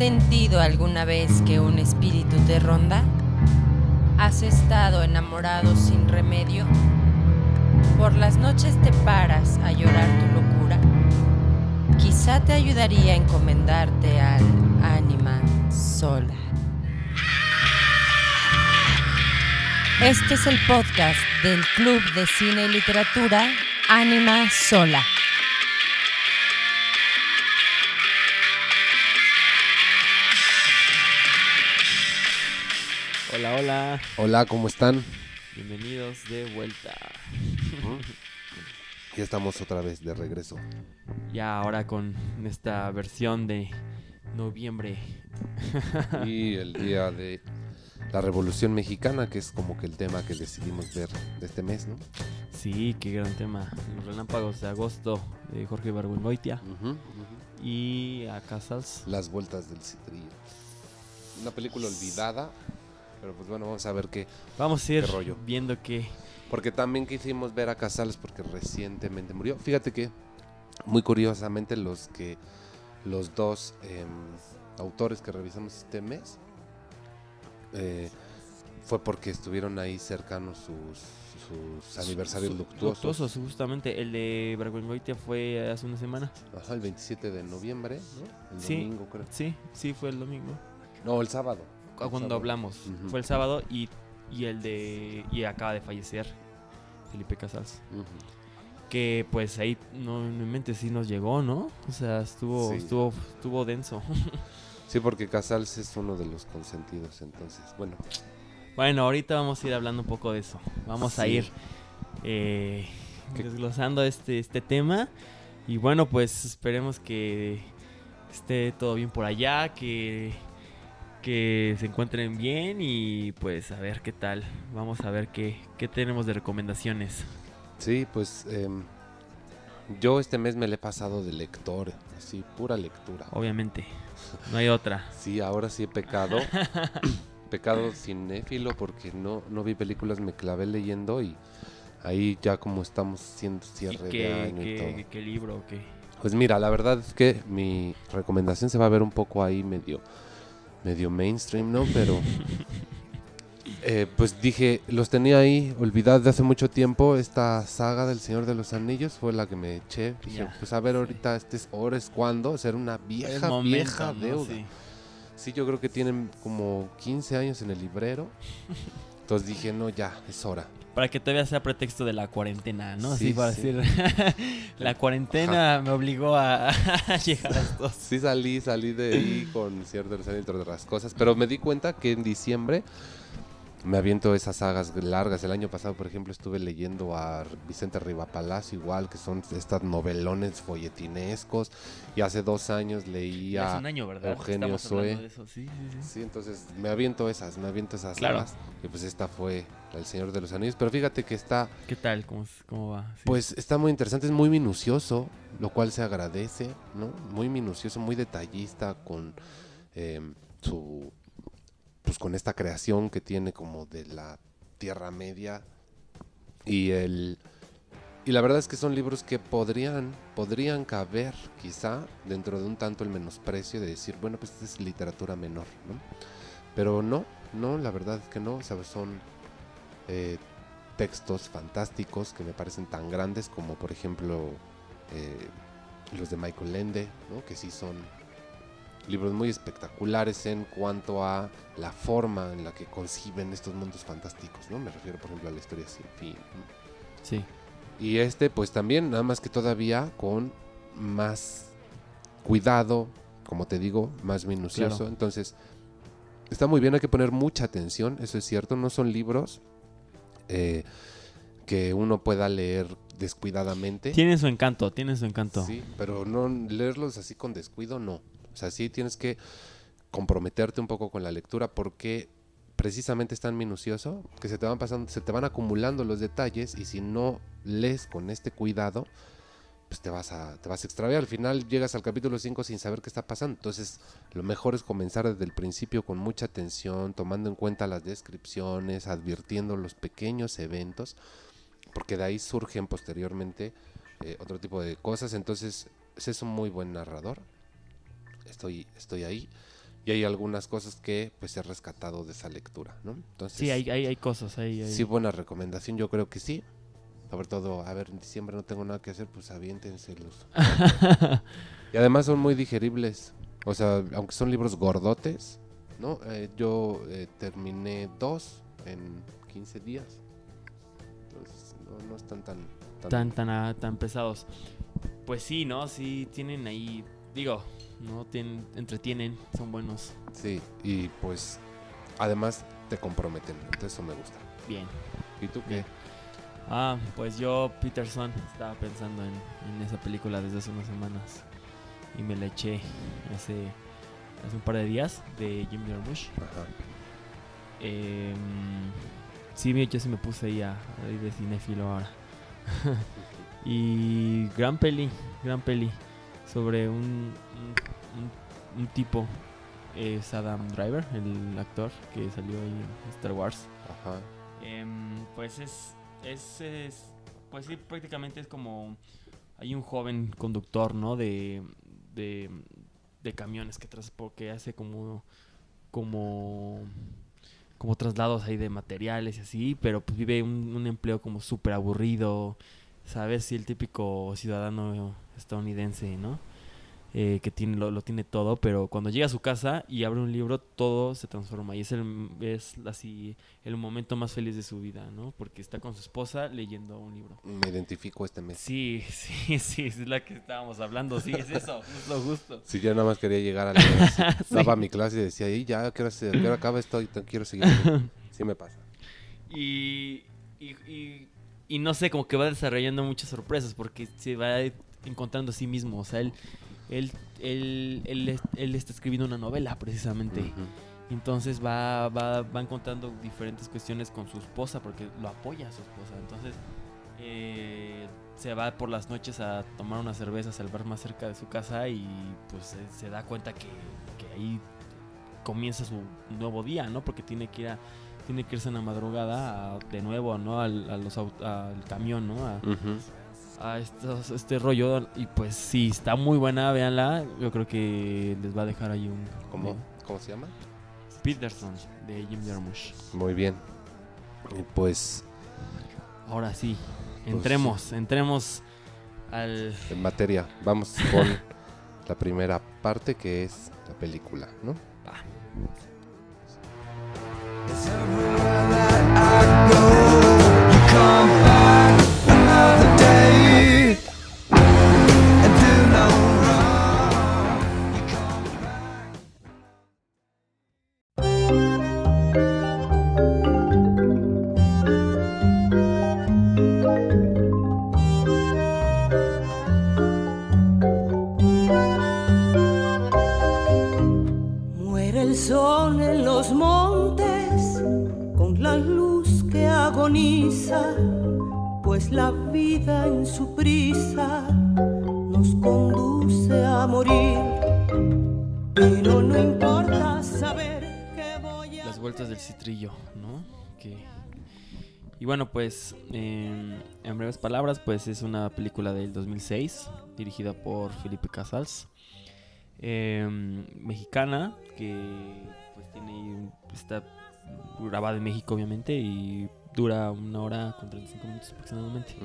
sentido alguna vez que un espíritu te ronda? ¿Has estado enamorado sin remedio? ¿Por las noches te paras a llorar tu locura? Quizá te ayudaría a encomendarte al ánima sola. Este es el podcast del Club de Cine y Literatura Ánima Sola. Hola, hola. Hola, ¿cómo están? Bienvenidos de vuelta. Ya estamos otra vez de regreso. Ya ahora con esta versión de noviembre. Y el día de la Revolución Mexicana, que es como que el tema que decidimos ver de este mes, ¿no? Sí, qué gran tema. Los relámpagos de agosto de Jorge ujú. y a Casals. Las vueltas del citrillo. Una película olvidada, pero pues bueno, vamos a ver qué. Vamos a ir Qué rollo. viendo que Porque también quisimos ver a Casales porque recientemente murió. Fíjate que, muy curiosamente, los que los dos em, autores que revisamos este mes eh, fue porque estuvieron ahí cercanos sus, sus aniversarios Su- luctuosos. luctuosos, justamente. El de Barbuengoitia fue hace una semana. Ajá, el 27 de noviembre, ¿no? El Sí. domingo, creo. Sí, sí, fue el domingo. No, el sábado. Cuando sábado. hablamos. Fue el sábado y, y el de. Y acaba de fallecer Felipe Casals. Que pues ahí no en mi mente sí nos llegó, ¿no? O sea, estuvo Sí. estuvo estuvo denso. Sí, porque Casals es uno de los consentidos, entonces, bueno. bueno, ahorita vamos a ir hablando un poco de eso. Vamos a ir eh, desglosando este este tema y bueno, pues esperemos que esté todo bien por allá, que que se encuentren bien y pues a ver qué tal. Vamos a ver qué, qué tenemos de recomendaciones. Sí, pues em, yo este mes me le he pasado de lector, así, pura lectura. Obviamente. No hay otra. Sí, ahora sí he pecado. pecado cinéfilo porque no, no vi películas, me clavé leyendo y ahí ya como estamos haciendo ¿Y cierre de qué, año y qué- todo. qué- qué libro o qué? Pues mira, la verdad es que mi recomendación se va a ver un poco ahí medio, medio mainstream, ¿no? Pero eh, pues dije, los tenía ahí olvidados de hace mucho tiempo. Esta saga del Señor de los Anillos fue la que me eché. Dije, pues a ver sí. ahorita, este es hora es cuando, ser una vieja, momento, vieja ¿no? deuda. Sí. Sí, yo creo que tienen como 15 años en el librero. Entonces dije, no, ya, es hora. Para que todavía sea pretexto de la cuarentena, ¿no? Así Sí, para sí. decir, la cuarentena me obligó a, a llegar a estos. Sí salí, salí de ahí con cierto deseo entre otras cosas, pero me di cuenta que en diciembre me aviento esas sagas largas. El año pasado, por ejemplo, estuve leyendo a Vicente Rivapalacio igual, que son estas novelones folletinescos, y hace dos años leí Ya a... hace un año, ¿verdad? Eugenio Sue. Sí, sí, sí. Sí, entonces me aviento esas, me aviento esas Claro. sagas, y pues esta fue El Señor de los Anillos, pero fíjate que está... ¿Qué tal? ¿Cómo, cómo va? Pues está muy interesante, es muy minucioso, lo cual se agradece, ¿no? Muy minucioso, muy detallista con eh, su, pues con esta creación que tiene como de la Tierra Media y el y la verdad es que son libros que podrían podrían caber quizá dentro de un tanto el menosprecio de decir bueno pues esta es literatura menor, ¿no? Pero no, no, la verdad es que no, o sea, son eh, textos fantásticos que me parecen tan grandes como por ejemplo eh, los de Michael Ende, ¿no? que sí son libros muy espectaculares en cuanto a la forma en la que conciben estos mundos fantásticos, ¿no? Me refiero por ejemplo a la historia sin fin. Sí. Y este pues también, nada más que todavía con más cuidado, como te digo, más minucioso. Claro. Entonces, está muy bien, hay que poner mucha atención, eso es cierto, no son libros eh, que uno pueda leer descuidadamente. Tiene su encanto, tiene su encanto. Sí, pero no leerlos así con descuido, no. O sea, sí tienes que comprometerte un poco con la lectura porque precisamente es tan minucioso que se te van pasando, se te van acumulando los detalles y si no lees con este cuidado, pues te vas a, te vas a extraviar. Al final llegas al capítulo 5 sin saber qué está pasando. Entonces, lo mejor es comenzar desde el principio con mucha atención, tomando en cuenta las descripciones, advirtiendo los pequeños eventos, porque de ahí surgen posteriormente eh, otro tipo de cosas. Entonces, es un muy buen narrador. Estoy, estoy ahí. y hay algunas cosas que pues he rescatado de esa lectura, ¿no? Entonces, Sí, hay, hay, hay cosas ahí. hay- sí, buena recomendación, yo creo que sí. Sobre todo, a ver, en diciembre no tengo nada que hacer, pues aviéntenselos. y además son muy digeribles. O sea, aunque son libros gordotes, ¿no? Eh, yo eh, terminé dos en 15 días. Entonces, no, no están tan... tan- tan, tan, ah, tan pesados. Pues sí, ¿no? Sí, tienen ahí, digo, ¿no? Tienen, entretienen, son buenos. Sí, y pues además te comprometen, entonces eso me gusta. Bien. ¿Y tú qué? Bien. Ah, pues yo, Peterson, estaba pensando en, en esa película desde hace unas semanas. Y me la eché hace, hace un par de días de Jim Jarmusch. Ajá. Eh, sí, yo sí me puse ahí a, ahí de cinéfilo ahora. y gran peli, gran peli. Sobre un, un, un- un tipo, es Adam Driver, el actor que salió ahí en Star Wars. Ajá. Em, pues es, es, es- Pues sí, prácticamente es como. Hay un joven conductor, ¿no? De. De, de camiones que transporta. Que hace como. Como. Como traslados ahí de materiales y así. Pero pues vive un, un empleo como súper aburrido. ¿Sabes? Sí, el típico ciudadano estadounidense, ¿no? Eh, que tiene, lo, lo tiene todo, pero cuando llega a su casa y abre un libro, todo se transforma. Y es, el, es así el momento más feliz de su vida, ¿no? Porque está con su esposa leyendo un libro. Me identifico este mes. Sí, sí, sí, es la que estábamos hablando, sí, es eso, es lo justo. Si yo nada más quería llegar a la Sí. daba mi clase y decía, y ya, ¿a qué hora, se- a qué hora acaba esto? Y quiero seguir. leyendo". Sí me pasa. Y, y, y, y no sé, como que va desarrollando muchas sorpresas porque se va encontrando a sí mismo. O sea, él, él, él, él, él está escribiendo una novela precisamente. Entonces va, va, va encontrando diferentes cuestiones con su esposa porque lo apoya a su esposa. Entonces eh, se va por las noches a tomar unas cervezas al bar más cerca de su casa y pues eh, se da cuenta que, que ahí comienza su nuevo día, ¿no? Porque tiene que ir a, tiene que irse en la madrugada a- de nuevo, ¿no? Al, a los aut- al camión, ¿no? A, Ujú. A estos- este rollo y pues sí, está muy buena, véanla. Yo creo que les va a dejar ahí un... ¿Cómo, ¿Cómo se llama? Peterson de Jim Jarmusch. Muy bien. Y pues, Ahora sí, Pues entremos, entremos al... en materia, vamos con la primera parte que es la película, ¿no? Va. La vida en su prisa nos conduce a morir. Pero no importa saber que voy a... Las vueltas del citrillo, ¿no? Que... Y bueno, pues en, en breves palabras, pues es una película del 2006 dirigida por Felipe Casals, em, mexicana que pues tiene está grabada en México obviamente y dura una hora con 35 minutos aproximadamente.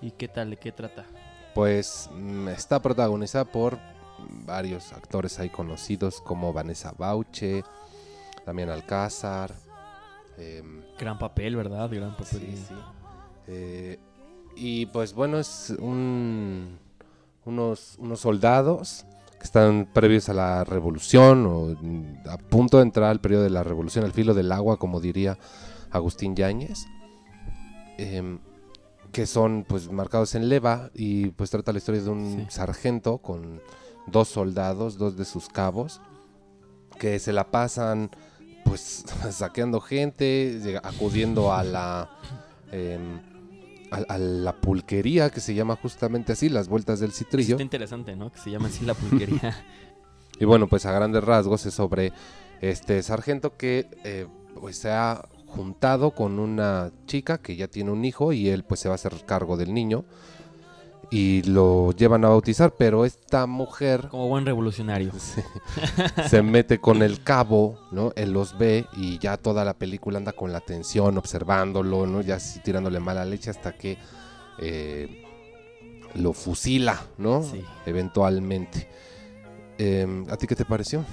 ¿Y qué tal? ¿De qué trata? Pues mm, está protagonizada por varios actores ahí conocidos como Vanessa Bauche, Damián Alcázar. em, Gran papel, ¿verdad? Gran papel. Sí, sí. Eh, y pues bueno, es un, unos, unos soldados que están previos a la revolución o mm, a punto de entrar al periodo de la revolución, al filo del agua, como diría Agustín Yáñez, em, que son pues marcados en leva y pues trata la historia de un Sí. sargento con dos soldados, dos de sus cabos, que se la pasan pues saqueando gente, acudiendo a la em, a, a la pulquería que se llama justamente así, las vueltas del citrillo. Está interesante, ¿no? Que se llama así la pulquería. Y bueno, pues a grandes rasgos es sobre este sargento que eh, pues se ha juntado con una chica que ya tiene un hijo y él pues se va a hacer cargo del niño. y lo llevan a bautizar, pero esta mujer Como buen revolucionario. se, se mete con el cabo, ¿no? Él los ve y ya toda la película anda con la atención, observándolo, ¿no? Ya así tirándole mala leche hasta que eh, lo fusila, ¿no? Sí. Eventualmente. Em, ¿A ti qué te pareció?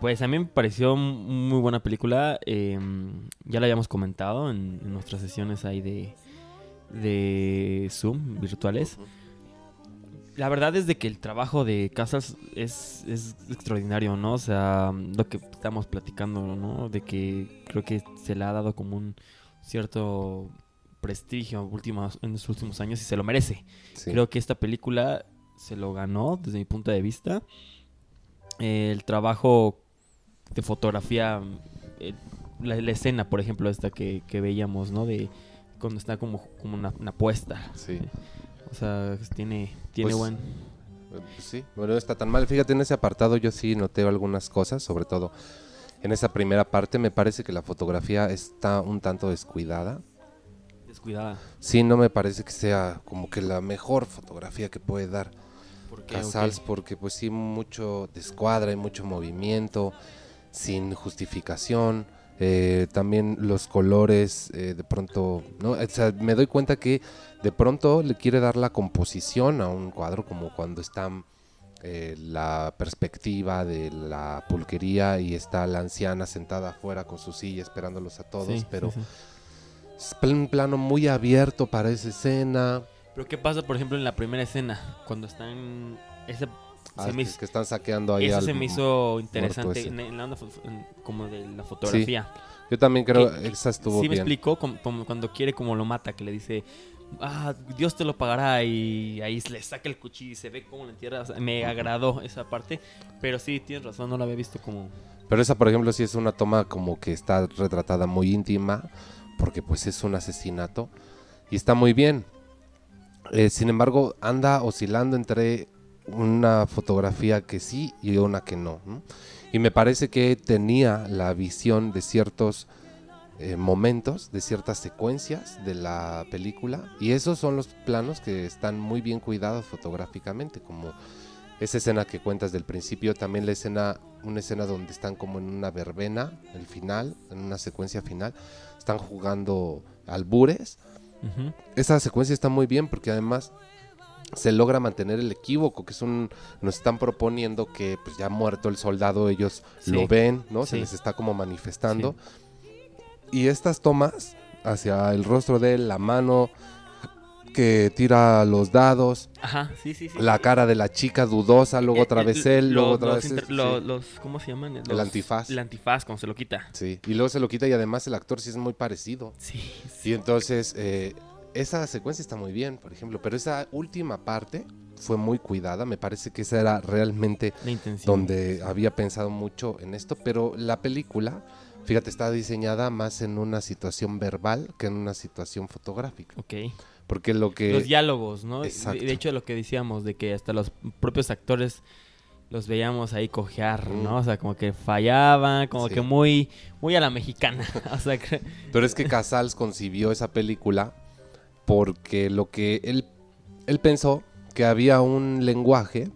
Pues a mí me pareció muy buena película. eh, ya la habíamos comentado en, en nuestras sesiones ahí de, de Zoom virtuales. La verdad es de que el trabajo de Casas es, es extraordinario, ¿no? O sea, lo que estamos platicando, ¿no? De que creo que se le ha dado como un cierto prestigio últimos, en los últimos años y se lo merece. Sí. Creo que esta película se lo ganó desde mi punto de vista. El trabajo de fotografía, eh, la, la escena, por ejemplo, esta que, que veíamos, ¿no? De cuando está como, como una, una puesta. Sí. O sea, tiene, tiene Pues, buen... Eh, sí, bueno, no está tan mal. Fíjate, en ese apartado yo sí noté algunas cosas, sobre todo en esa primera parte. Me parece que la fotografía está un tanto descuidada. Descuidada. Sí, no me parece que sea como que la mejor fotografía que puede dar Porque, Casals, porque pues sí, mucho descuadra y mucho movimiento, sin justificación. eh, también los colores, eh, de pronto, ¿no? O sea, me doy cuenta que de pronto le quiere dar la composición a un cuadro, como cuando está eh, la perspectiva de la pulquería y está la anciana sentada afuera con su silla esperándolos a todos, pero es un plano muy abierto para esa escena. Pero ¿qué pasa, por ejemplo, en la primera escena? Cuando están... Ese, Ah, se me que, hizo- que están saqueando ahí eso al se me hizo interesante en, la onda como de la fotografía. Yo también creo que- esa estuvo sí me explicó como, como cuando quiere como lo mata, que le dice, ah, Dios te lo pagará y ahí le saca el cuchillo y se ve como la entierra. O sea, me agradó esa parte, pero sí, tienes razón, no lo había visto como... Pero esa, por ejemplo, sí es una toma como que está retratada muy íntima, porque pues es un asesinato y está muy bien. Eh, sin embargo, anda oscilando entre una fotografía que sí y una que no. ¿no? Y me parece que tenía la visión de ciertos eh, momentos, de ciertas secuencias de la película. Y esos son los planos que están muy bien cuidados fotográficamente, como esa escena que cuentas del principio, también la escena, una escena donde están como en una verbena, el final, en una secuencia final, están jugando albures. Ujú. Esa secuencia está muy bien porque además se logra mantener el equívoco, que es un, nos están proponiendo que pues ya muerto el soldado, ellos Sí. lo ven, ¿no? Se les está como manifestando. Y estas tomas hacia el rostro de él, la mano que tira los dados, Ajá, sí, sí, sí. la cara de la chica dudosa, luego Eh, otra eh, vez él, lo- luego otra vez este, lo- los- ¿Cómo se llaman? Los- antifaz. El antifaz, cuando se lo quita. Sí, y luego se lo quita y además el actor sí es muy parecido. Sí, Y entonces eh, esa secuencia está muy bien, por ejemplo, pero esa última parte fue muy cuidada, me parece que esa era realmente donde había pensado mucho en esto, pero la película, fíjate, está diseñada más en una situación verbal que en una situación fotográfica, Ok. porque lo que... los diálogos, ¿no? Exacto. de hecho, lo que decíamos, de que hasta los propios actores los veíamos ahí cojear, ¿no? Mm. O sea, como que fallaban, como Sí. que muy, muy a la mexicana. o sea, que- Pero es que Casals concibió esa película porque lo que él, él pensó que había un lenguaje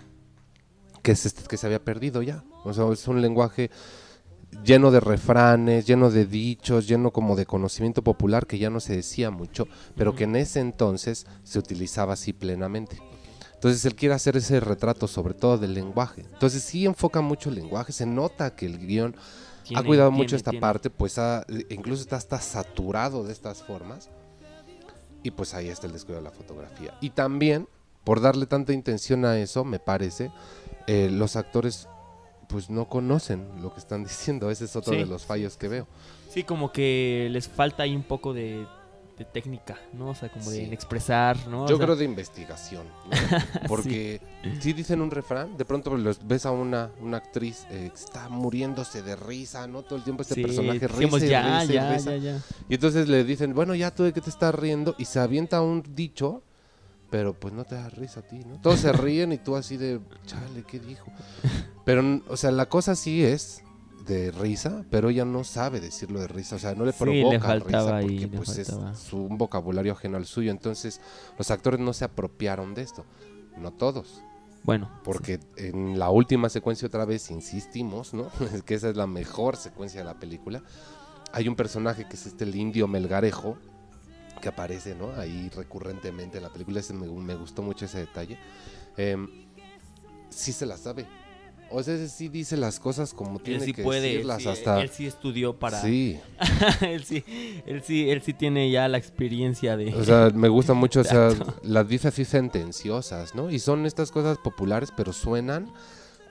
que se, que se había perdido ya. O sea, es un lenguaje lleno de refranes, lleno de dichos, lleno como de conocimiento popular que ya no se decía mucho, pero que en ese entonces se utilizaba así plenamente. Entonces él quiere hacer ese retrato sobre todo del lenguaje. Entonces sí enfoca mucho el lenguaje, se nota que el guion ha tiene- cuidado tiene- mucho esta tiene- parte, pues ha- incluso está hasta saturado de estas formas. Y pues ahí está el descuido de la fotografía. Y también, por darle tanta intención a eso, me parece, eh, los actores pues no conocen lo que están diciendo. Ese es otro Sí. de los fallos que veo. Sí, como que les falta ahí un poco de, de técnica, ¿no? O sea, como de Sí. expresar, ¿no? O Yo sea, creo de investigación. ¿no? Porque si dicen un refrán, de pronto los ves a una, una actriz eh, que está muriéndose de risa, ¿no? Todo el tiempo este sí, personaje dijimos, risa y ya, risa y ya, risa. ya, ya. Y entonces le dicen, bueno, ya tú de qué te estás riendo. Y se avienta un dicho, pero pues no te da risa a ti, ¿no? Todos se ríen y tú así de, chale, ¿qué dijo? Pero, o sea, la cosa sí es de risa, pero ella no sabe decirlo de risa, o sea, no le Sí, le provoca faltaba risa ahí, porque le pues es su- un vocabulario ajeno al suyo, entonces los actores no se apropiaron de esto, no todos, Bueno, porque en la última secuencia otra vez insistimos, ¿no? Es que esa es la mejor secuencia de la película. Hay un personaje que es este el indio Melgarejo que aparece, ¿no? Ahí recurrentemente en la película, ese me, me gustó mucho ese detalle. Em, sí se la sabe. O sea, ese sí dice las cosas como él tiene sí que puede, él decirlas sí, hasta él sí estudió para... Sí, él sí, él sí, él sí tiene ya la experiencia de... o sea, me gusta mucho, o sea, las dice así sentenciosas, ¿no? Y son estas cosas populares, pero suenan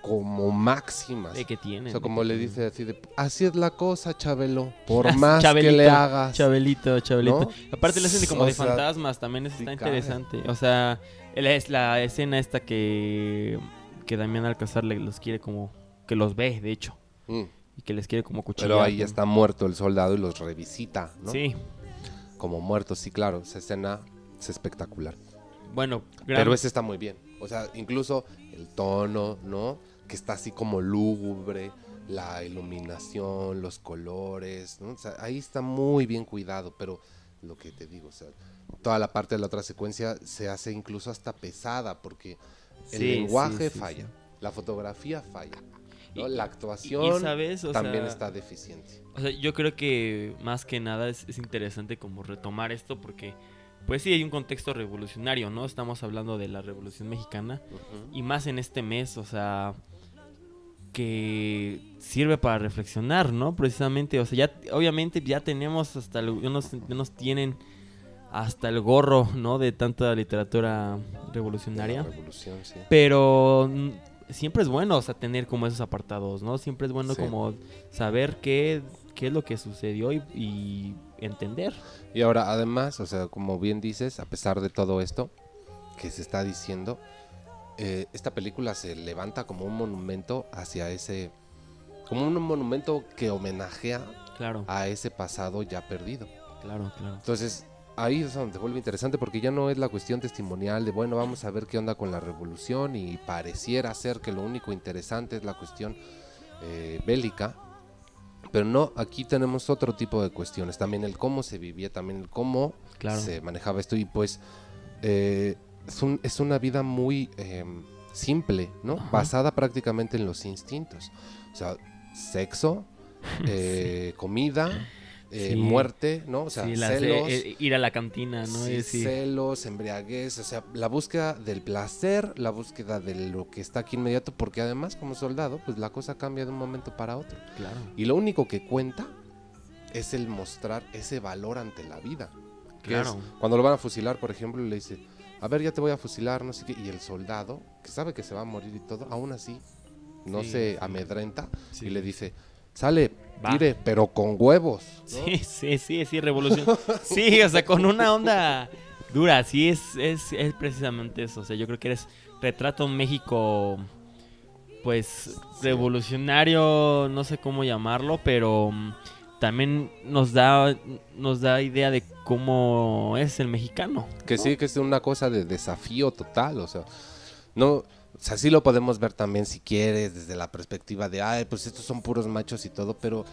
como máximas. de que tiene. O sea, como le dice así de, así es la cosa, Chabelo, por más que le hagas. Chabelito, Chabelito. ¿no? Aparte le hacen de como O de sea, fantasmas, también eso está cae. interesante. O sea, es la escena esta que, que Damián Alcázar los quiere como, que los ve, de hecho, Mm, y que les quiere como cuchillar. Pero ahí ya está muerto el soldado y los revisita, ¿no? Sí, Como muertos, sí, claro, esa escena es espectacular. bueno, gran- Pero ese está muy bien. O sea, incluso el tono, ¿no? Que está así como lúgubre, la iluminación, los colores, ¿no? O sea, ahí está muy bien cuidado, pero lo que te digo, o sea, toda la parte de la otra secuencia se hace incluso hasta pesada porque el Sí, lenguaje sí, falla, la fotografía falla, la actuación y, ¿sabes? O también sea, está deficiente. O sea, yo creo que más que nada es, es interesante como retomar esto porque, pues sí, hay un contexto revolucionario, ¿no? Estamos hablando de la Revolución Mexicana y más en este mes, o sea, que sirve para reflexionar, ¿no? Precisamente, o sea, ya obviamente ya tenemos hasta, el- unos, unos tienen hasta el gorro, ¿no? De tanta literatura De la revolucionaria. revolución, sí. Pero mm, siempre es bueno, o sea, tener como esos apartados, ¿no? Siempre es bueno Sí. como saber qué, qué es lo que sucedió y, y entender. Y ahora, además, o sea, como bien dices, a pesar de todo esto que se está diciendo, eh, esta película se levanta como un monumento hacia ese, como un monumento que homenajea Claro, a ese pasado ya perdido. claro, claro. Entonces, ahí es donde vuelve interesante porque ya no es la cuestión testimonial de, bueno, vamos a ver qué onda con la revolución y pareciera ser que lo único interesante es la cuestión eh, bélica. Pero no, aquí tenemos otro tipo de cuestiones, también el cómo se vivía, también el cómo Claro. se manejaba esto y pues eh, es, un- es una vida muy eh, simple, ¿no? Ajá. Basada prácticamente en los instintos. O sea, sexo, eh, comida, eh, Sí. muerte, ¿no? O sea, Sí, celos. eh, ir a la cantina, ¿no? sí, Eh, sí. celos, embriaguez, o sea, la búsqueda del placer, la búsqueda de lo que está aquí inmediato, porque además como soldado, pues la cosa cambia de un momento para otro. Claro. Y lo único que cuenta es el mostrar ese valor ante la vida. Que es Claro. cuando lo van a fusilar, por ejemplo, le dice, a ver, ya te voy a fusilar, no sé qué, y el soldado, que sabe que se va a morir y todo, aún así no se amedrenta y le dice, sale, Va. tire, pero con huevos. ¿no? Sí, sí, sí, sí, revolución. Sí, o sea, con una onda dura, sí, es, es, es precisamente eso. O sea, yo creo que eres retrata un México, pues, revolucionario, no sé cómo llamarlo, pero mm, también nos da, nos da idea de cómo es el mexicano. Que sí, que es una cosa de desafío total, o sea, no, o sea, sí lo podemos ver también si quieres desde la perspectiva de, ay, pues estos son puros machos y todo, pero,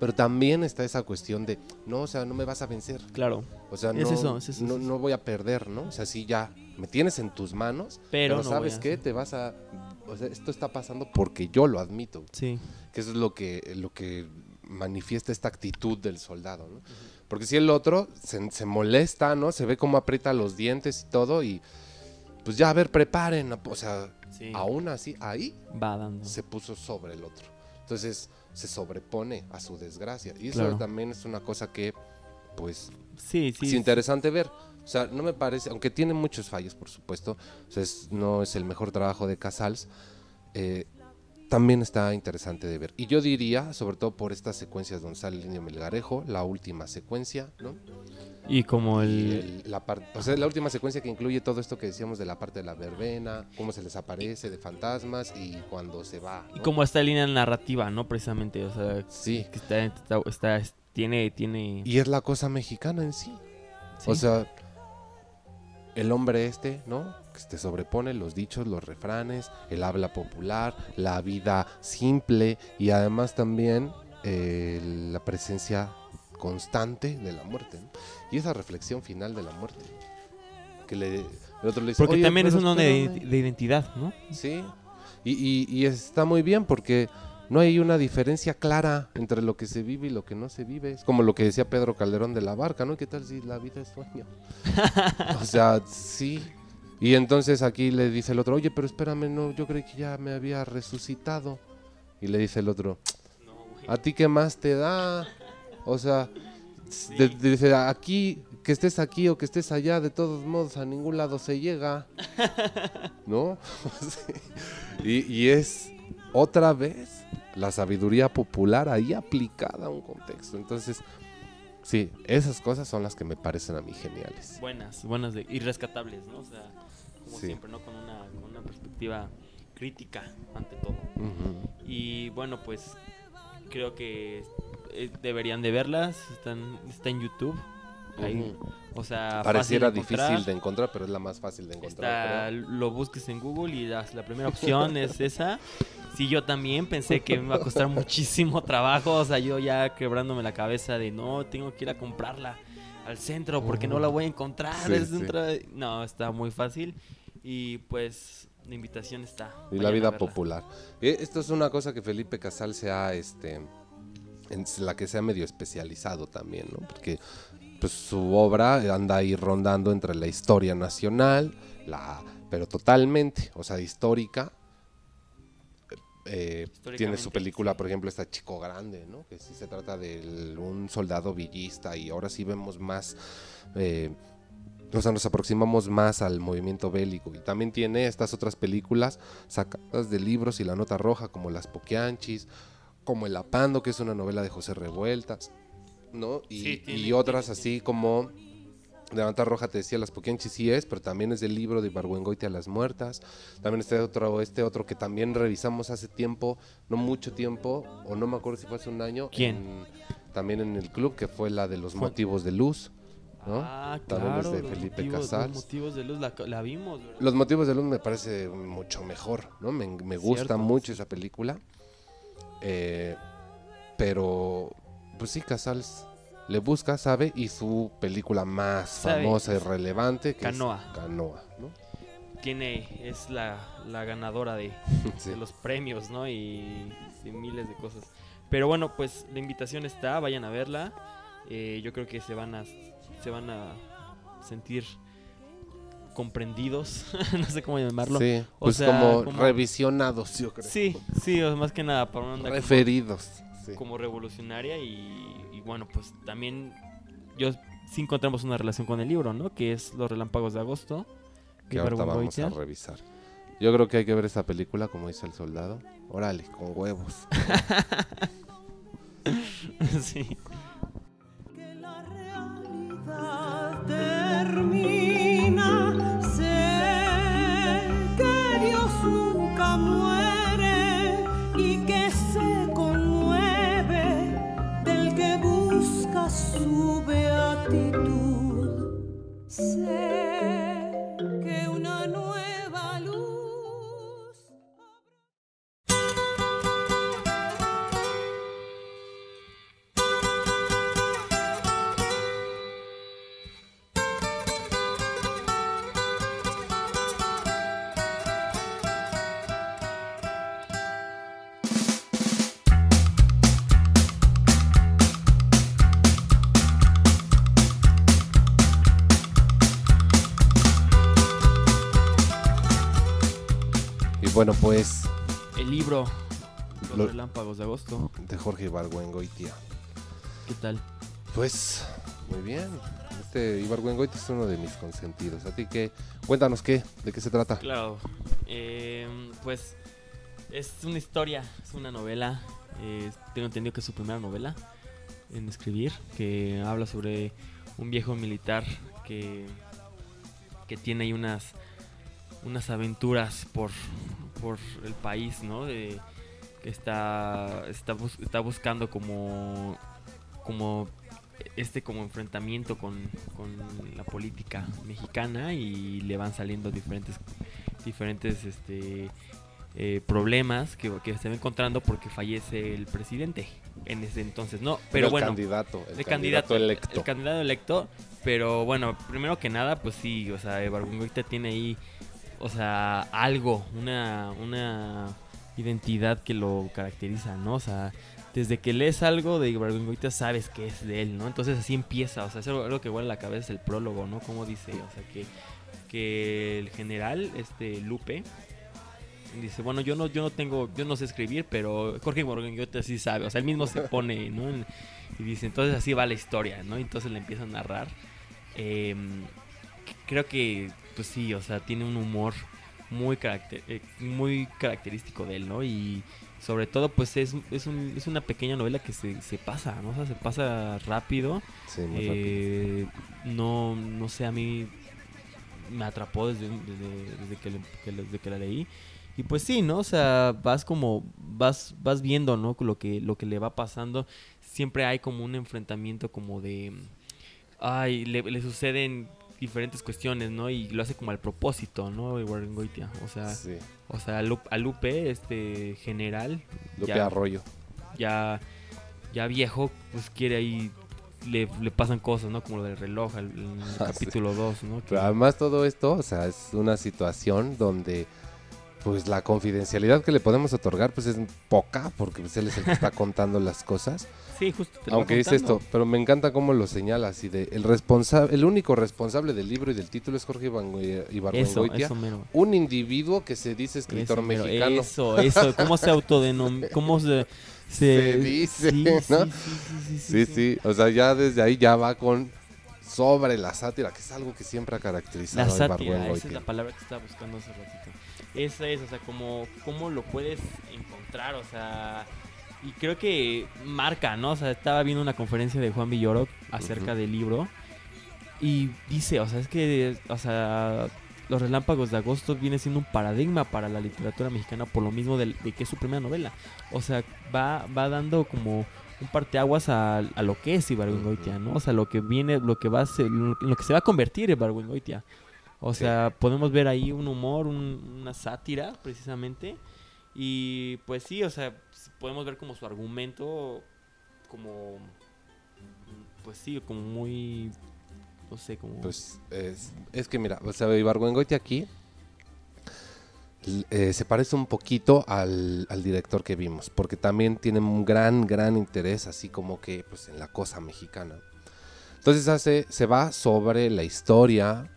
pero también está esa cuestión de, no, o sea, no me vas a vencer, Claro, o sea, Es no, eso, es eso, no, es eso. no voy a perder, ¿no? O sea, sí ya, me tienes en tus manos, pero, pero, no ¿sabes qué? Te vas a, o sea, esto está pasando porque yo lo admito, Sí, que eso es lo que, lo que manifiesta esta actitud del soldado, ¿no? Porque si el otro se, se molesta, ¿no? Se ve cómo aprieta los dientes y todo y pues ya, a ver, preparen, o sea, sí, aún así, ahí va dando. se puso sobre el otro. Entonces se sobrepone a su desgracia. Y eso Claro. también es una cosa que, pues, Sí, sí. es interesante ver. O sea, no me parece, aunque tiene muchos fallos, por supuesto, o sea, es- no es el mejor trabajo de Casals, eh, también está interesante de ver. Y yo diría, sobre todo por estas secuencias donde sale el indio Melgarejo, la última secuencia, ¿no? Y como Y el... el- la par- o sea, la última secuencia que incluye todo esto que decíamos de la parte de la verbena, cómo se les aparece de fantasmas y cuando se va. Y ¿no? como esta línea narrativa, ¿no? Precisamente, o sea, Sí. que está, está, está- tiene, tiene... Y es la cosa mexicana en sí. sí, O sea, el hombre este, ¿no? que te sobrepone los dichos, los refranes, el habla popular, la vida simple y además también eh, la presencia constante de la muerte. ¿no? Y esa reflexión final de la muerte. Que le, el otro le dice, Porque "Oye, también es uno de, espérame". de identidad, ¿no? Sí, y, y- y está muy bien porque no hay una diferencia clara entre lo que se vive y lo que no se vive. Es como lo que decía Pedro Calderón de la Barca, ¿no? ¿Qué tal si la vida es sueño? o sea, sí. Y entonces aquí le dice el otro, oye, pero espérame, no, yo creí que ya me había resucitado. Y le dice el otro, ¿a ti qué más te da? O sea, de- dice, aquí, que estés aquí o que estés allá, de todos modos, a ningún lado se llega. ¿No? Sí. y, y es otra vez la sabiduría popular ahí aplicada a un contexto. Entonces, sí, esas cosas son las que me parecen a mí geniales. Buenas, buenas de, y rescatables, ¿no? O sea, como Sí. siempre, ¿no? Con una, con una perspectiva crítica ante todo. Y bueno, pues creo que eh, deberían de verlas. Están, está en YouTube. Ahí. O sea, Pareciera de difícil de encontrar, pero es la más fácil de encontrar. Está, lo busques en Google y la primera opción es esa. Sí, yo también pensé que me iba a costar muchísimo trabajo. O sea, yo ya quebrándome la cabeza de no, tengo que ir a comprarla al centro porque no la voy a encontrar. Sí, es sí. dentro de- No, está muy fácil. Y pues la invitación está. Y la vayan a vida popular. Eh, Esto es una cosa que Felipe Casal se ha, este, en la que se ha medio especializado también, ¿no? Porque pues, su obra anda ahí rondando entre la historia nacional, la, pero totalmente, o sea, histórica. Eh, tiene su película, por ejemplo, está Chico Grande, ¿no? Que sí se trata de un soldado villista y ahora sí vemos más eh, o sea, nos aproximamos más al movimiento bélico. Y también tiene estas otras películas sacadas de libros y la nota roja, como Las Poquianchis, como El Apando, que es una novela de José Revueltas, ¿no? Y, Sí, tiene- y otras tiene- así como La nota roja, te decía, Las Poquianchis sí es, pero también es del libro de Ibargüengoite a las muertas. También este otro, este otro que también revisamos hace tiempo, no mucho tiempo, o no me acuerdo si fue hace un año. ¿Quién? en- también en el club, que fue la de los Fue- motivos de luz. ¿no? Ah, También es claro. de Felipe motivos- Casals. Los motivos de luz la, la vimos, ¿verdad? Los motivos de luz me parece mucho mejor, ¿no? Me, me gusta Cierto, mucho esa película. Eh, pero, pues sí, Casals le busca, sabe, y su película más Sabe. famosa y relevante, que Canoa. es Canoa, ¿no? Tiene, es la, la ganadora de, Sí. de los premios, ¿no? Y, y miles de cosas. Pero bueno, pues la invitación está, vayan a verla. Eh, yo creo que se van a, se van a sentir comprendidos, no sé cómo llamarlo. Sí, O pues sea, como, como- revisionados, yo creo. Sí, sí, o más que nada para una onda como- Referidos. Sí. como, revolucionaria y, y bueno, pues también yo sí encontramos una relación con el libro, ¿no? Que es Los Relámpagos de Agosto. que ahorita vamos a revisar. Yo creo que hay que ver esta película, como dice el soldado. Órale, con huevos. sí. que la realidad termina. Sé bueno, pues, El libro Los Lo- Relámpagos de Agosto. de Jorge Ibargüengoitia. ¿Qué tal? Pues, muy bien. Este Ibargüengoitia es uno de mis consentidos. A ti que, cuéntanos qué, de qué se trata. Claro. eh, pues es una historia, es una novela. eh, tengo entendido que es su primera novela en escribir, que habla sobre un viejo militar que, que tiene ahí unas, unas aventuras por, por el país, ¿no? De, que está, está, bus- está buscando como, como este como enfrentamiento con, con la política mexicana y le van saliendo diferentes diferentes este eh, problemas que, que se va encontrando porque fallece el presidente en ese entonces, ¿no? Pero el bueno, candidato, el, el candidato, electo. El candidato electo, pero bueno, primero que nada, pues sí, o sea, Ibargüengoitia tiene ahí, o sea, algo, una, una identidad que lo caracteriza, ¿no? O sea, desde que lees algo de Ibargüengoitia sabes que es de él, ¿no? Entonces así empieza, o sea, es lo que huele a la cabeza es el prólogo, ¿no? Como dice, o sea, que, que el general, este Lupe, dice, bueno, yo no, yo no tengo, yo no sé escribir, pero Jorge Ibargüengoitia sí sabe, o sea, él mismo se pone, ¿no? En- y dice, entonces así va la historia, ¿no? Entonces le empieza a narrar. Eh, creo que, pues sí, o sea, tiene un humor muy, caracter- eh, muy característico de él, ¿no? Y sobre todo, pues es, es, un- es una pequeña novela que se, se pasa, ¿no? O sea, se pasa rápido. Sí, muy rápido. Eh, no, no sé, a mí me atrapó desde, desde, desde que, le- que le- desde que la leí. Y pues sí, ¿no? O sea, vas como, vas, vas viendo, ¿no? Lo que, lo que le va pasando. Siempre hay como un enfrentamiento como de, ay, le, le suceden diferentes cuestiones, ¿no? Y lo hace como al propósito, ¿no? Ibargüengoitia. O sea, Sí, o sea, a Lu- a Lupe, este general, Lupe ya- Arroyo. ya, ya viejo, pues quiere ahí, le, le pasan cosas, ¿no? Como lo del reloj, en el Ah, capítulo 2, ¿no? Que- Pero además todo esto, o sea, es una situación donde pues la confidencialidad que le podemos otorgar pues es poca porque pues, él es el que está contando las cosas. Sí, justo. te lo va Aunque dice esto, pero me encanta cómo lo señala así de el responsable, el único responsable del libro y del título es Jorge Ibargüengoitia, un individuo que se dice escritor eso mexicano. Eso, eso, ¿cómo se autodenomina? ¿Cómo se, se, Se dice, sí, ¿no? Sí, sí, sí, Sí, sí, o sea, ya desde ahí ya va con sobre la sátira, que es algo que siempre ha caracterizado La sátira, esa es la palabra que estaba buscando hace ratito. Esa es, o sea, como, cómo lo puedes encontrar, o sea, y creo que marca, ¿no? O sea, estaba viendo una conferencia de Juan Villoro acerca del libro y dice, o sea, es que, o sea, Los Relámpagos de Agosto viene siendo un paradigma para la literatura mexicana por lo mismo del- de, que es su primera novela. O sea, va, va dando como un parteaguas a, a lo que es Ibargüengoitia, ¿no? O sea, lo que viene, lo que va a ser, lo, lo que se va a convertir Ibargüengoitia. O Sí. sea, podemos ver ahí un humor, un- una sátira, precisamente. Y pues sí, o sea, podemos ver como su argumento, como, pues sí, como muy, no sé, como... Pues es, es que mira, o sea, Ibargüengoitia aquí eh, se parece un poquito al, al director que vimos, porque también tiene un gran, gran interés, así como que pues en la cosa mexicana. Entonces hace, se va sobre la historia.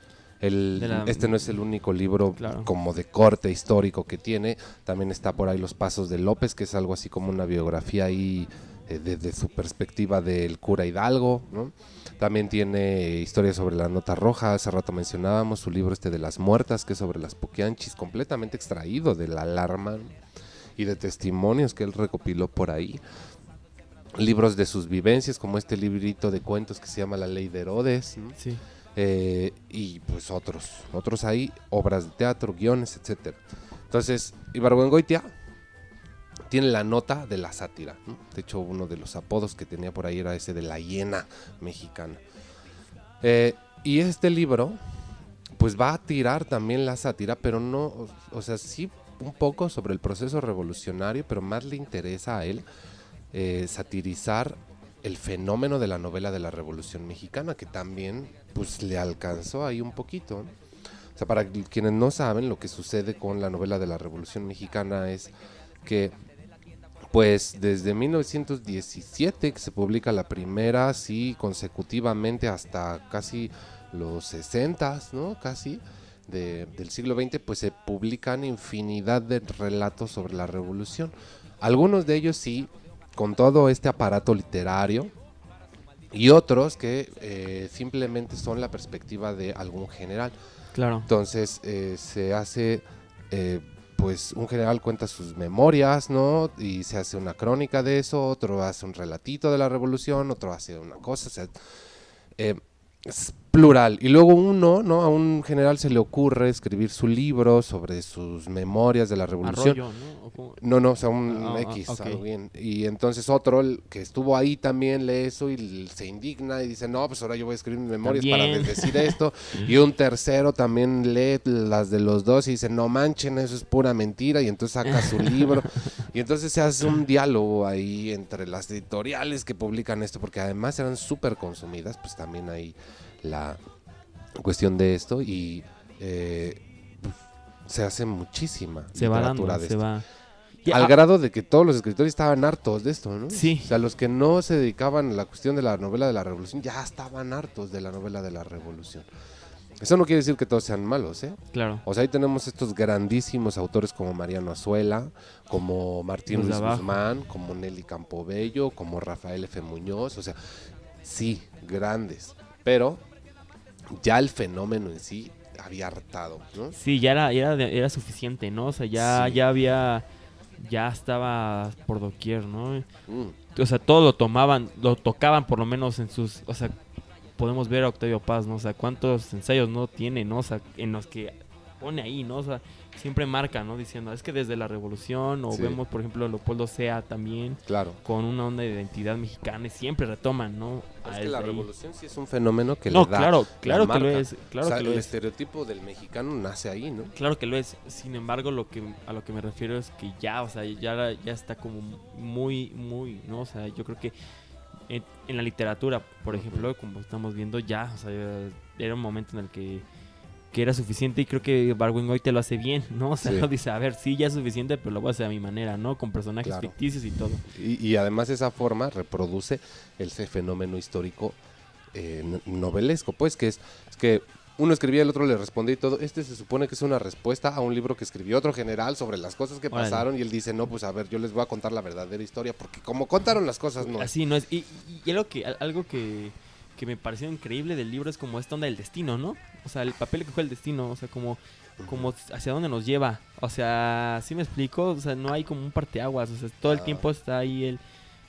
El, De la- este no es el único libro Claro. como de corte histórico que tiene. También está por ahí Los Pasos de López, que es algo así como una biografía ahí eh, desde su perspectiva del cura Hidalgo. ¿no? También tiene historias sobre la nota roja, hace rato mencionábamos su libro este de las muertas, que es sobre las poquianchis, completamente extraído de la alarma y de testimonios que él recopiló por ahí. Libros de sus vivencias, como este librito de cuentos que se llama La Ley de Herodes, ¿no? Sí. Eh, y pues otros, otros ahí, obras de teatro, guiones, etcétera. Entonces, Ibargüengoitia tiene la nota de la sátira. De hecho, uno de los apodos que tenía por ahí era ese de la hiena mexicana. Eh, y este libro, pues va a tirar también la sátira, pero no, o sea, sí un poco sobre el proceso revolucionario, pero más le interesa a él eh, satirizar el fenómeno de la novela de la Revolución Mexicana, que también pues le alcanzó ahí un poquito. O sea, para quienes no saben, lo que sucede con la novela de la Revolución Mexicana es que pues desde 1917 que se publica la primera, así consecutivamente hasta casi los 60, ¿no? Casi de- del siglo XX, pues se publican infinidad de relatos sobre la revolución. Algunos de ellos sí, con todo este aparato literario, y otros que eh, simplemente son la perspectiva de algún general. Claro. Entonces eh, se hace, eh, pues un general cuenta sus memorias, ¿no? Y se hace una crónica de eso, otro hace un relatito de la revolución, otro hace una cosa, o sea, eh, es plural. Y luego uno, ¿no? A un general se le ocurre escribir su libro sobre sus memorias de la revolución. Arroyo, ¿no? No, no, o sea, un Ah, X, ok. algo bien. Y entonces otro el que estuvo ahí también lee eso y se indigna y dice, no, pues ahora yo voy a escribir mis memorias para También. decir esto. y un tercero también lee las de los dos y dice, no manchen, eso es pura mentira. Y entonces saca su libro. Y entonces se hace un diálogo ahí entre las editoriales que publican esto, porque además eran súper consumidas, pues también hay la cuestión de esto y... eh, se hace muchísima Se va dando, literatura de se esto. va. Al a- grado de que todos los escritores estaban hartos de esto, ¿no? Sí. O sea, los que no se dedicaban a la cuestión de la novela de la revolución ya estaban hartos de la novela de la revolución. Eso no quiere decir que todos sean malos, ¿eh? Claro. O sea, ahí tenemos estos grandísimos autores como Mariano Azuela, como Martín Luis. Guzmán, como Nelly Campobello, como Rafael F. Muñoz, o sea, sí, grandes, pero ya el fenómeno en sí había hartado, ¿no? Sí, ya era, ya era, era suficiente, ¿no? O sea, ya, Sí. ya había, ya estaba por doquier, ¿no? Mm, O sea, todo lo tomaban, lo tocaban por lo menos en sus, o sea, podemos ver a Octavio Paz, ¿no? O sea, cuántos ensayos no tiene, ¿no? O sea, en los que pone ahí, ¿no? O sea, siempre marca, ¿no? Diciendo, es que desde la revolución, o Sí. vemos, por ejemplo, a Leopoldo Sea también, claro. con una onda de identidad mexicana, y siempre retoman, ¿no? Es A que la ahí. revolución sí es un fenómeno que No, le da claro, la claro que lo es, claro O sea, que lo el es. estereotipo del mexicano nace ahí, ¿no? Claro que lo es. Sin embargo, lo que a lo que me refiero es que ya, o sea, ya, ya está como muy, muy, ¿no? O sea, yo creo que en, en la literatura, por ejemplo, como estamos viendo, ya, o sea, era un momento en el que, que era suficiente y creo que Barwin hoy te lo hace bien, ¿no? O sea, Sí. lo dice, a ver, sí, ya es suficiente, pero lo voy a hacer a mi manera, ¿no? Con personajes Claro. ficticios y todo. Y, y además esa forma reproduce ese fenómeno histórico eh, no- novelesco, pues, que es, es que uno escribía, el otro le respondía y todo. Este se supone que es una respuesta a un libro que escribió otro general sobre las cosas que Órale. pasaron y él dice, no, pues a ver, yo les voy a contar la verdadera historia, porque como contaron las cosas, no. es". Así no es. Y, y- y algo que, algo que, que me pareció increíble del libro es como esta onda del destino, ¿no? O sea, el papel que juega el destino, o sea, como, como hacia dónde nos lleva. O sea, ¿sí me explico? O sea, no hay como un parteaguas, o sea, todo el Ah. tiempo está ahí el,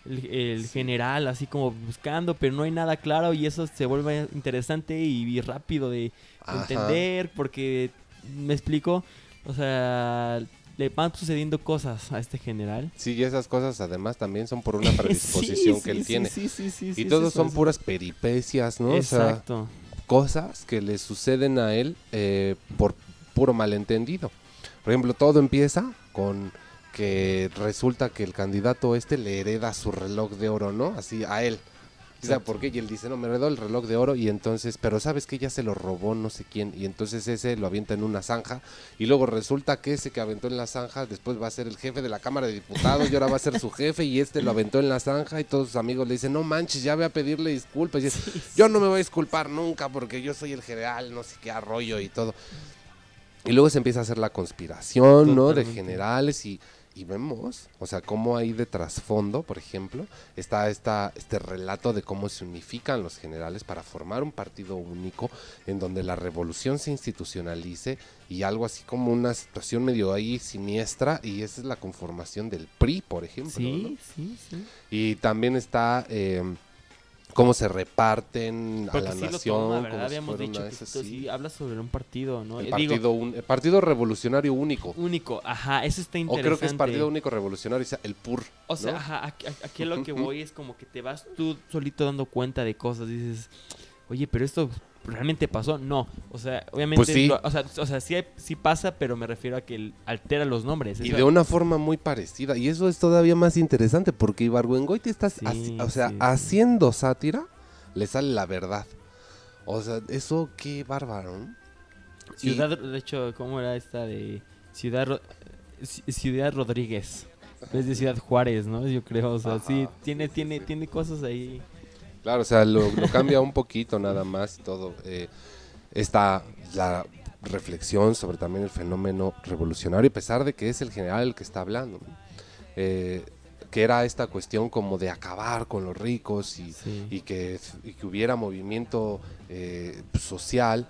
el, el Sí. general así como buscando, pero no hay nada claro y eso se vuelve interesante y, y rápido de Ajá. entender porque, ¿me explico? O sea, le van sucediendo cosas a este general. Sí, y esas cosas además también son por una predisposición Sí, que él sí, tiene. Sí, sí, sí, y todos son puras peripecias, ¿no? O sea, Exacto. cosas que le suceden a él eh, por puro malentendido. Por ejemplo, todo empieza con que resulta que el candidato este le hereda su reloj de oro, ¿no? Así a él. ¿Y sabe por qué? Y él dice, no, me heredó el reloj de oro y entonces, pero sabes que ya se lo robó no sé quién y entonces ese lo avienta en una zanja y luego resulta que ese que aventó en la zanja después va a ser el jefe de la Cámara de Diputados y ahora va a ser su jefe y este lo aventó en la zanja y todos sus amigos le dicen, no manches, ya ve a pedirle disculpas y es, yo no me voy a disculpar nunca porque yo soy el general, no sé qué arroyo y todo. Y luego se empieza a hacer la conspiración, ¿no? De generales y, y vemos, o sea, cómo ahí de trasfondo, por ejemplo, está esta, este relato de cómo se unifican los generales para formar un partido único en donde la revolución se institucionalice y algo así como una situación medio ahí siniestra y esa es la conformación del PRI, por ejemplo. ¿no? Sí, sí, sí. Y también está eh, cómo se reparten Porque a la sí lo nación. toma, como si Habíamos fuera dicho que esto sí. habla sobre un partido, ¿no? El Eh, partido, Digo, un- el partido revolucionario único. único, ajá, eso está O interesante. creo que es partido único revolucionario, o sea, el PUR. O sea, ¿no? ajá, aquí, aquí lo que voy es como que te vas tú solito dando cuenta de cosas, dices, oye, pero esto realmente pasó, no, o sea, obviamente, Pues sí. lo- o sea, o sea sí, hay- sí pasa, pero me refiero a que altera los nombres. Y de una forma muy parecida. Y eso es todavía más interesante porque Ibargüengoite está, Sí, o sea, haciendo sátira, le sale la verdad. O sea, eso qué bárbaro. ¿no? Y- Ciudad, de hecho, ¿cómo era esta de Ciudad Ciudad Rodríguez? Es de Ciudad Juárez, ¿no? Yo creo, o sea, sí, Ajá, tiene, sí, tiene, tiene cosas ahí. Claro, o sea, lo, lo cambia un poquito nada más y todo. Eh, está la reflexión sobre también el fenómeno revolucionario, a pesar de que es el general el que está hablando. Eh, que era esta cuestión como de acabar con los ricos y, Sí. y que, y que hubiera movimiento eh, social.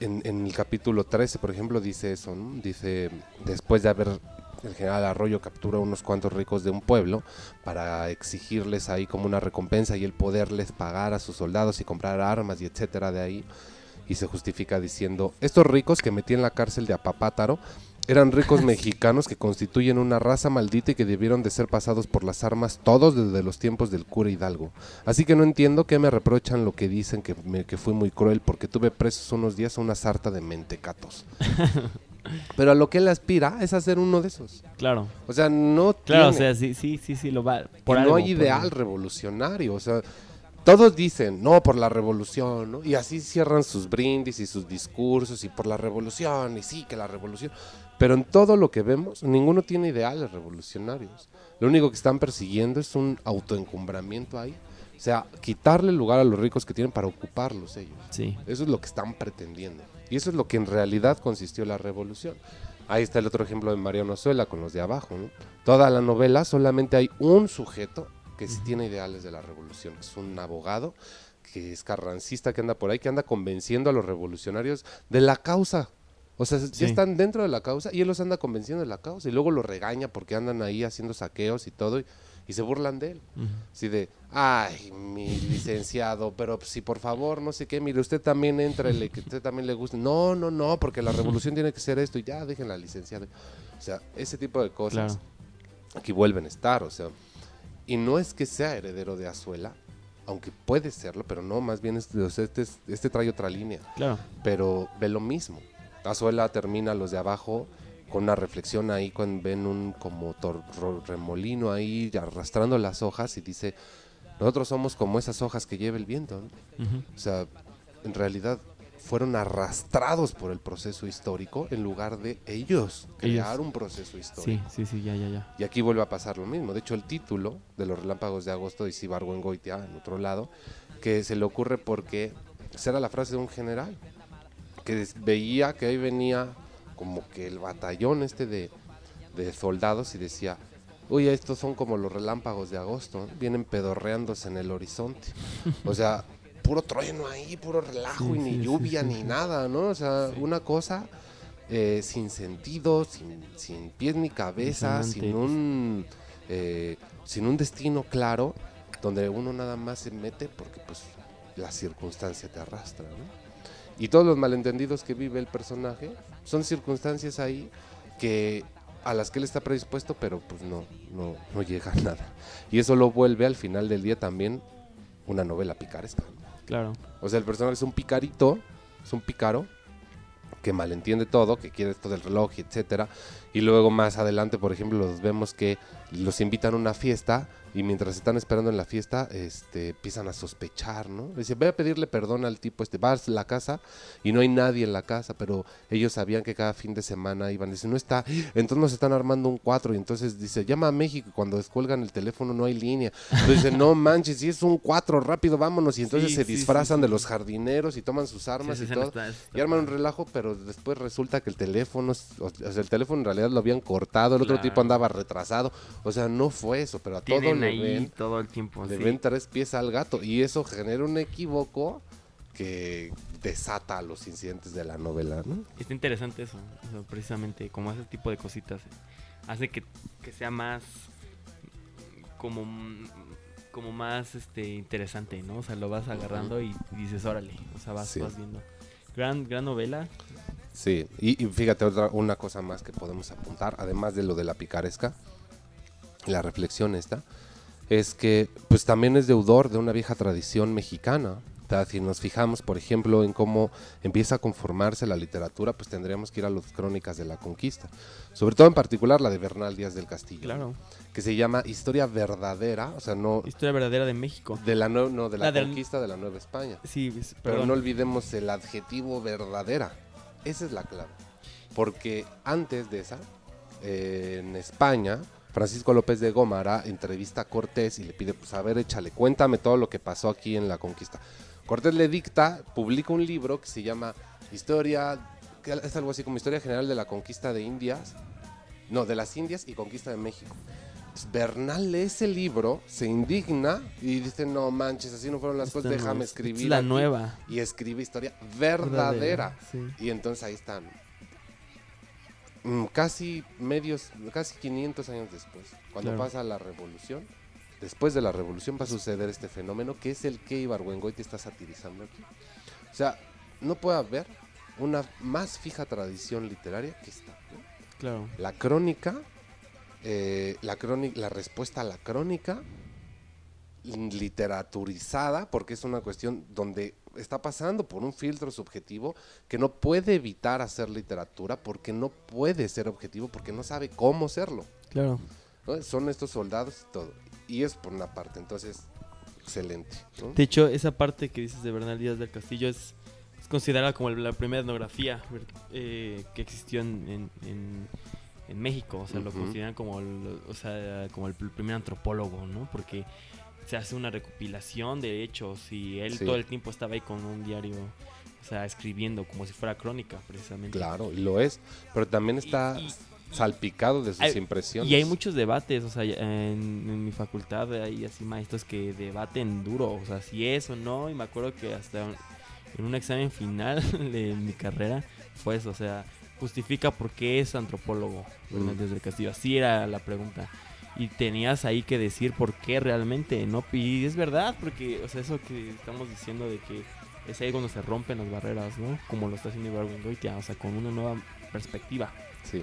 En, en el capítulo 13, por ejemplo, dice eso, ¿no? Dice, después de haber el general Arroyo captura unos cuantos ricos de un pueblo para exigirles ahí como una recompensa y el poderles pagar a sus soldados y comprar armas y etcétera de ahí. Y se justifica diciendo, estos ricos que metí en la cárcel de Apapátaro eran ricos mexicanos que constituyen una raza maldita y que debieron de ser pasados por las armas todos desde los tiempos del cura Hidalgo. Así que no entiendo que me reprochan lo que dicen que, me, que fui muy cruel porque tuve presos unos días a una sarta de mentecatos. Pero a lo que él aspira es a ser uno de esos. Claro. O sea, no Claro, o sea, sí, sí, sí, sí, lo va. Por no algo, hay por ideal revolucionario. O sea, todos dicen, no, por la revolución, ¿no? Y así cierran sus brindis y sus discursos y por la revolución, y sí, que la revolución. Pero en todo lo que vemos, ninguno tiene ideales revolucionarios. Lo único que están persiguiendo es un autoencumbramiento ahí. O sea, quitarle lugar a los ricos que tienen para ocuparlos ellos. Sí. Eso es lo que están pretendiendo. Y eso es lo que en realidad consistió la revolución. Ahí está el otro ejemplo de Mariano Azuela con los de abajo. ¿no? Toda la novela solamente hay un sujeto que sí tiene ideales de la revolución. Es un abogado que es carrancista, que anda por ahí, que anda convenciendo a los revolucionarios de la causa. O sea, Sí. ya están dentro de la causa y él los anda convenciendo de la causa y luego los regaña porque andan ahí haciendo saqueos y todo y, y se burlan de él. Ujú. Así de, ay, mi licenciado, pero si por favor, no sé qué, mire, usted también entrale, que usted también le guste. No, no, no, porque la revolución tiene que ser esto y ya, déjenla, licenciado. O sea, ese tipo de cosas Claro. aquí vuelven a estar, o sea. Y no es que sea heredero de Azuela, aunque puede serlo, pero no, más bien este, es- este trae otra línea Claro. pero ve lo mismo. Azuela termina los de abajo con una reflexión ahí cuando ven un como remolino ahí arrastrando las hojas y dice, nosotros somos como esas hojas que lleva el viento. O sea, en realidad fueron arrastrados por el proceso histórico en lugar de ellos crear un proceso histórico. Sí, sí, sí, ya, ya, ya. Y aquí vuelve a pasar lo mismo. De hecho, el título de los relámpagos de agosto de Goitia en otro lado, que se le ocurre porque esa era la frase de un general, que veía que ahí venía como que el batallón este de, de soldados y decía, oye, estos son como los relámpagos de agosto, vienen pedorreándose en el horizonte. O sea, puro trueno ahí, puro relajo Sí, y ni sí, lluvia sí, ni nada, ¿no? O sea, una cosa eh, sin sentido, sin, sin pies ni cabeza, sin un, eh, sin un destino claro, donde uno nada más se mete porque pues la circunstancia te arrastra, ¿no? Y todos los malentendidos que vive el personaje son circunstancias ahí que a las que él está predispuesto, pero pues no, no, no llega a nada. Y eso lo vuelve al final del día también una novela picaresca. Claro. O sea, el personaje es un picarito, es un pícaro que malentiende todo, que quiere esto del reloj, y etcétera. Y luego más adelante, por ejemplo, los vemos que los invitan a una fiesta y mientras están esperando en la fiesta, este, empiezan a sospechar, ¿no? Dice, voy a pedirle perdón al tipo este, va a la casa y no hay nadie en la casa, pero ellos sabían que cada fin de semana iban, dice, no está, entonces nos están armando un cuatro y entonces dice, llama a México y cuando descuelgan el teléfono no hay línea. Entonces dice, no manches, si es un cuatro, rápido, vámonos. Y entonces Sí, se sí, disfrazan sí, de los jardineros y toman sus armas y todo. Y arman un relajo, pero después resulta que el teléfono, o sea, el teléfono en realidad lo habían cortado, el otro Claro. tipo andaba retrasado. O sea, no fue eso, pero a todo Le ahí ven, todo el tiempo. le sí. ven tres pies al gato. Y eso genera un equívoco que desata los incidentes de la novela, ¿no? Está interesante eso, o sea, precisamente, como ese tipo de cositas. eh, Hace que, que sea más. Como. Como más este interesante, ¿no? O sea, lo vas agarrando y dices, órale. O sea, vas, Sí. vas viendo. Gran, gran novela. Sí, y, y fíjate otra una cosa más que podemos apuntar, además de lo de la picaresca, la reflexión esta, es que pues también es deudor de una vieja tradición mexicana. Si nos fijamos, por ejemplo, en cómo empieza a conformarse la literatura, pues tendríamos que ir a las crónicas de la conquista. Sobre todo en particular la de Bernal Díaz del Castillo, Claro. que se llama Historia Verdadera, o sea, no Historia verdadera de México. de la, nue- no, de la La del- conquista de la Nueva España. Sí, Pero no olvidemos el adjetivo verdadera. Esa es la clave. Porque antes de esa, eh, en España, Francisco López de Gómara entrevista a Cortés y le pide, pues a ver, échale, cuéntame todo lo que pasó aquí en la conquista. Cortés le dicta, publica un libro que se llama Historia, que es algo así como Historia General de la Conquista de Indias, no, de las Indias y Conquista de México. Entonces, Bernal lee ese libro, se indigna y dice, no manches, así no fueron las Esta cosas, no déjame es- escribir. es la aquí". nueva. Y escribe historia verdadera. Sí. Y entonces ahí están. Mm, casi medios, casi 500 años después, cuando Claro. pasa la revolución. Después de la revolución va a suceder este fenómeno que es el que Ibargüengoitia está satirizando aquí. O sea, no puede haber una más fija tradición literaria que esta. ¿no? Claro. La crónica, eh, la, crónica la respuesta a la crónica literaturizada, porque es una cuestión donde está pasando por un filtro subjetivo que no puede evitar hacer literatura porque no puede ser objetivo, porque no sabe cómo serlo. Claro. ¿no? Son estos soldados y todo. Y es por una parte, entonces, excelente. ¿no? De hecho, esa parte que dices de Bernal Díaz del Castillo es, es considerada como la primera etnografía eh, que existió en, en- en- en México. O sea, lo consideran como el, o sea, como el pr- primer antropólogo, ¿no? Porque se hace una recopilación de hechos y él Sí. todo el tiempo estaba ahí con un diario, o sea, escribiendo como si fuera crónica, precisamente. Claro, y lo es, pero también está Y- y- salpicado de sus Hay- impresiones. Y hay muchos debates, o sea, en, en mi facultad hay así maestros que debaten duro, o sea, si es o no, y me acuerdo que hasta en un examen final de mi carrera fue eso, o sea, justifica por qué es antropólogo Fernández Mm. del Castillo, así era la pregunta. Y tenías ahí que decir por qué realmente, ¿no? Y es verdad, porque, o sea, eso que estamos diciendo de que es ahí cuando se rompen las barreras, ¿no? Como lo está haciendo Ibargüengoitia, o sea, con una nueva perspectiva. Sí.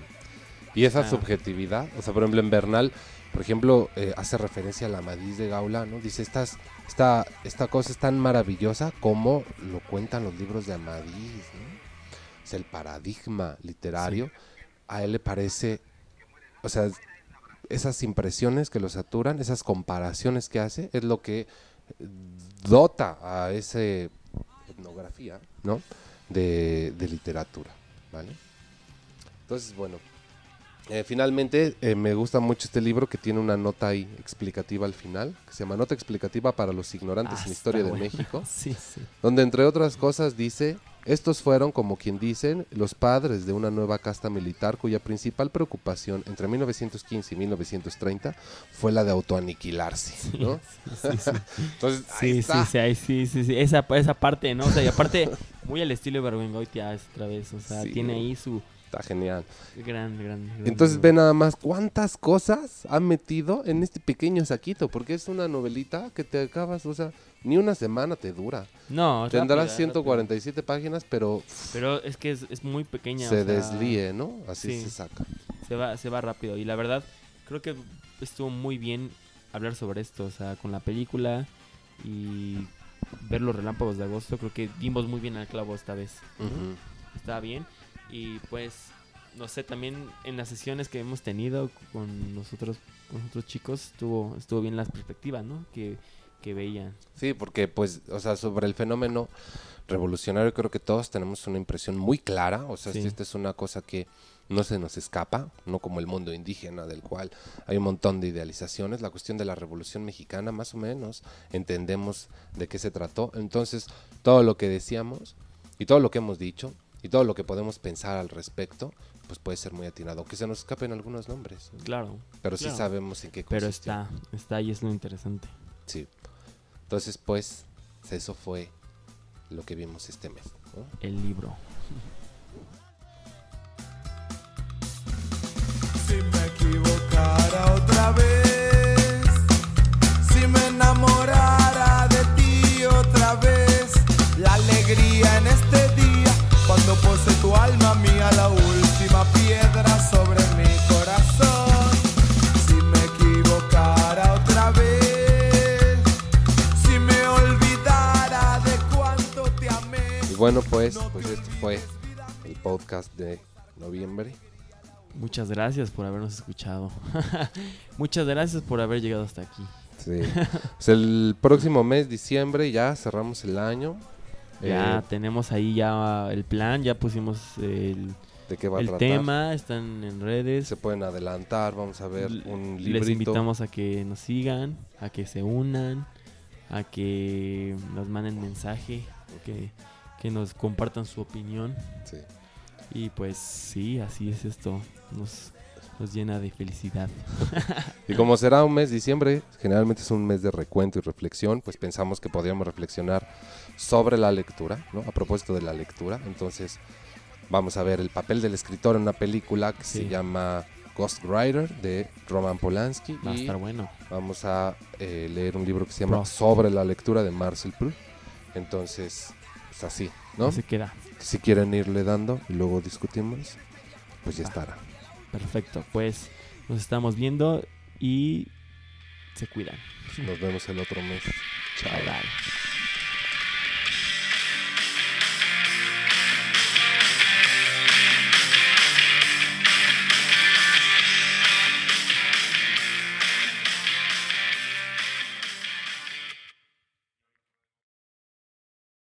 Y esa Ah. subjetividad, o sea, por ejemplo, en Bernal, por ejemplo, eh, hace referencia a la Amadís de Gaula, ¿no? Dice, Estas, esta, esta cosa es tan maravillosa como lo cuentan los libros de Amadís, ¿no? O sea, el paradigma literario, a él le parece, o sea, esas impresiones que lo saturan, esas comparaciones que hace, es lo que dota a esa etnografía, ¿no? De, de literatura, ¿vale? Entonces, bueno, eh, finalmente eh, me gusta mucho este libro que tiene una nota ahí explicativa al final, que se llama Nota explicativa para los ignorantes Ah, en está historia de. México, Sí, sí. donde entre otras cosas dice, estos fueron, como quien dicen, los padres de una nueva casta militar cuya principal preocupación entre 1915 y 1930 fue la de autoaniquilarse, ¿no? Sí, sí, sí. Entonces, ahí Sí, está. sí, sí, ahí sí, sí, sí. Esa, esa parte, ¿no? O sea, y aparte, muy al estilo de Berbengoitia es otra vez. O sea, tiene ahí su Está genial. gran, gran. gran Entonces ve nada más cuántas cosas ha metido en este pequeño saquito, porque es una novelita que te acabas, o sea, ni una semana te dura. No, es Tendrá rápida, 147 páginas, pero rápida. Pero es que es, es muy pequeña. se o sea, deslíe, ¿no? Así sí. se saca. Se va, se va rápido. Y la verdad, creo que estuvo muy bien hablar sobre esto. O sea, con la película y ver los relámpagos de agosto, creo que dimos muy bien al clavo esta vez. ¿no? Ujú. estaba bien. Y pues, no sé, también en las sesiones que hemos tenido con nosotros, con otros chicos, estuvo, estuvo bien las perspectivas, ¿no? Que, que veían. Sí, porque pues, o sea, sobre el fenómeno revolucionario creo que todos tenemos una impresión muy clara, o sea, Sí. esta es una cosa que no se nos escapa, no como el mundo indígena del cual hay un montón de idealizaciones, la cuestión de la revolución mexicana más o menos entendemos de qué se trató, entonces todo lo que decíamos y todo lo que hemos dicho y todo lo que podemos pensar al respecto, pues puede ser muy atinado, aunque se nos escapen algunos nombres, ¿no? Claro. pero sí claro. sabemos en qué Pero consistió. está, está ahí, es lo interesante. Sí. Entonces, pues, eso fue lo que vimos este mes. ¿no? El libro. Si me equivocara otra vez, alma mía la última piedra sobre mi corazón. Si me equivocara otra vez, si me olvidara de cuánto te amé. Y bueno, pues, pues esto fue el podcast de noviembre. Muchas gracias por habernos escuchado. Muchas gracias por haber llegado hasta aquí. Sí. Pues el próximo mes, diciembre, ya cerramos el año. Ya Eh, tenemos ahí ya el plan, ya pusimos el, ¿De qué va a el tratar? tema, están en redes. Se pueden adelantar, vamos a ver L- un Les librito. invitamos a que nos sigan, a que se unan, a que nos manden mensaje, que, que nos compartan su opinión. Sí. Y pues sí, así es esto. Nos, nos llena de felicidad. Y como será un mes diciembre, generalmente es un mes de recuento y reflexión, pues pensamos que podríamos reflexionar sobre la lectura, ¿no? A propósito de la lectura. Entonces, Vamos a ver el papel del escritor en una película que Sí. se llama Ghost Rider de Roman Polanski. Va a estar bueno. vamos a eh, leer un libro que se llama. Sobre la lectura de Marcel Proust. Entonces, pues así, ¿no? Se queda. Si quieren irle dando y luego discutimos, pues ya Va. estará. Perfecto. Pues nos estamos viendo y se cuidan. Nos vemos el otro mes. Chao. Bye bye.